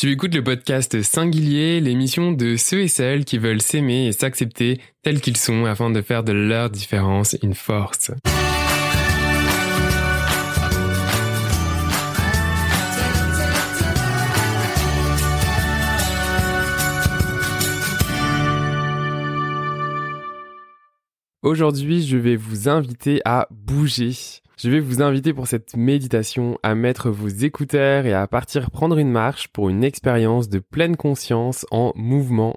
Tu écoutes le podcast Singulier, l'émission de ceux et celles qui veulent s'aimer et s'accepter tels qu'ils sont afin de faire de leur différence une force. Aujourd'hui, je vais vous inviter à bouger. Je vais vous inviter pour cette méditation à mettre vos écouteurs et à partir prendre une marche pour une expérience de pleine conscience en mouvement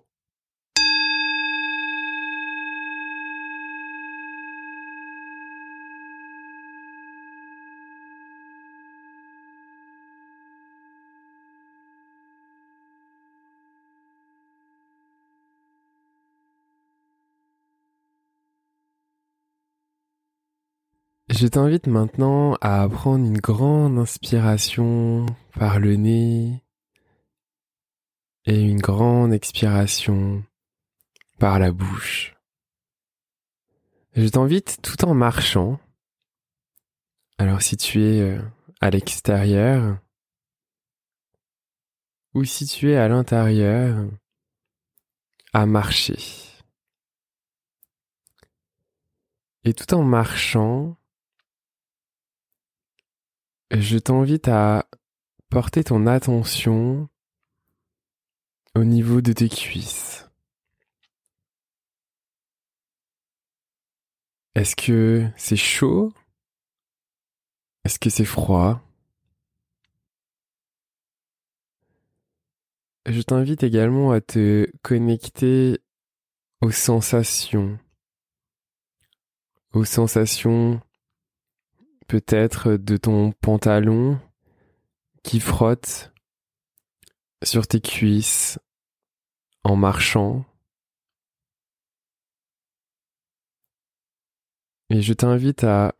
Je t'invite maintenant à prendre une grande inspiration par le nez et une grande expiration par la bouche. Je t'invite tout en marchant. Alors si tu es euh, à l'extérieur ou si tu es à l'intérieur, à marcher. Et tout en marchant, je t'invite à porter ton attention au niveau de tes cuisses. Est-ce que c'est chaud? Est-ce que c'est froid? Je t'invite également à te connecter aux sensations, aux sensations peut-être de ton pantalon qui frotte sur tes cuisses en marchant. Et je t'invite à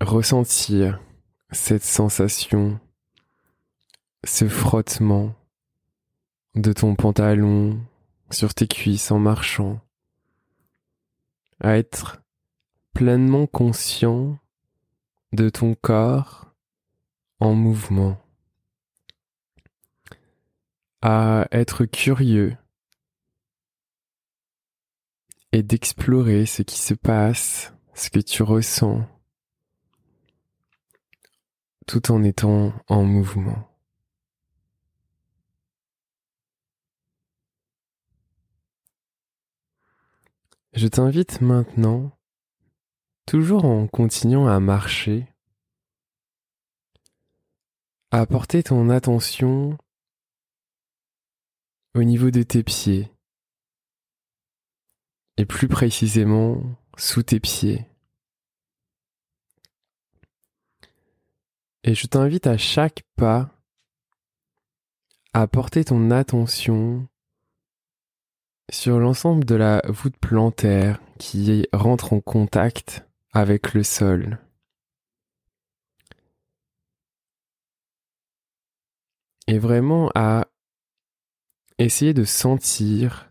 ressentir cette sensation, ce frottement de ton pantalon sur tes cuisses en marchant, pleinement conscient de ton corps en mouvement, à être curieux et d'explorer ce qui se passe, ce que tu ressens, tout en étant en mouvement. Je t'invite maintenant toujours en continuant à marcher, à porter ton attention au niveau de tes pieds, et plus précisément sous tes pieds. Et je t'invite à chaque pas à porter ton attention sur l'ensemble de la voûte plantaire qui rentre en contact avec le sol. Et vraiment à essayer de sentir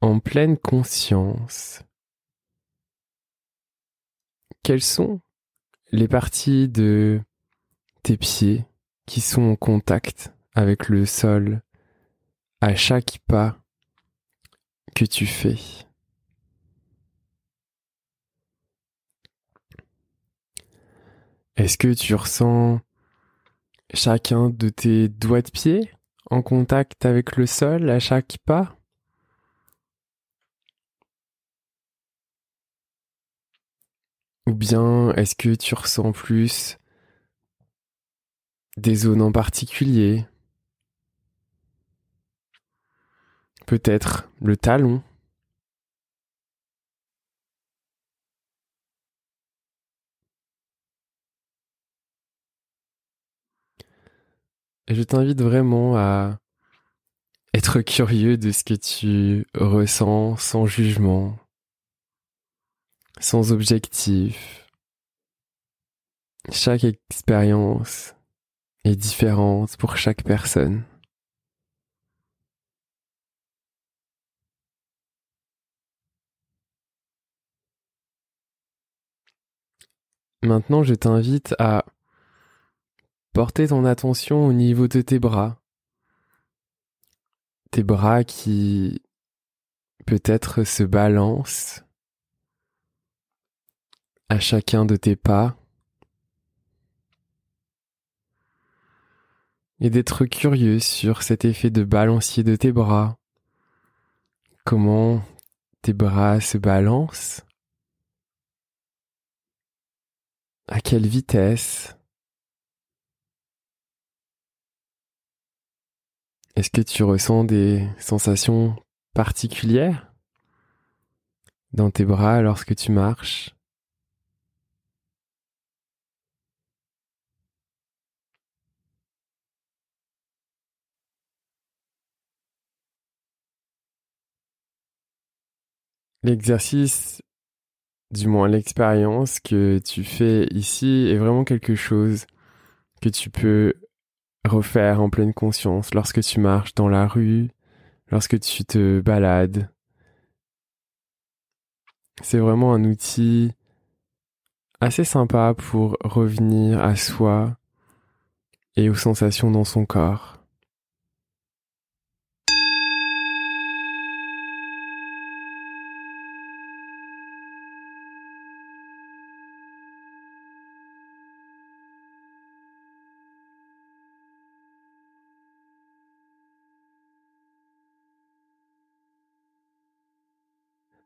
en pleine conscience quelles sont les parties de tes pieds qui sont en contact avec le sol à chaque pas que tu fais. Est-ce que tu ressens chacun de tes doigts de pied en contact avec le sol à chaque pas? Ou bien est-ce que tu ressens plus des zones en particulier? Peut-être le talon je t'invite vraiment à être curieux de ce que tu ressens sans jugement, sans objectif. Chaque expérience est différente pour chaque personne. Maintenant, je t'invite à porter ton attention au niveau de tes bras. Tes bras qui peut-être se balancent à chacun de tes pas. Et d'être curieux sur cet effet de balancier de tes bras. Comment tes bras se balancent À quelle vitesse Est-ce que tu ressens des sensations particulières dans tes bras lorsque tu marches? L'exercice, du moins l'expérience que tu fais ici est vraiment quelque chose que tu peux refaire en pleine conscience lorsque tu marches dans la rue, lorsque tu te balades. C'est vraiment un outil assez sympa pour revenir à soi et aux sensations dans son corps.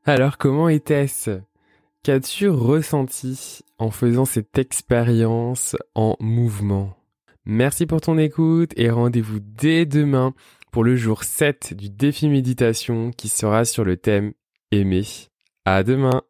Alors comment était-ce Qu'as-tu ressenti en faisant cette expérience en mouvement? Merci pour ton écoute et rendez-vous dès demain pour le jour 7 du défi méditation qui sera sur le thème aimer. À demain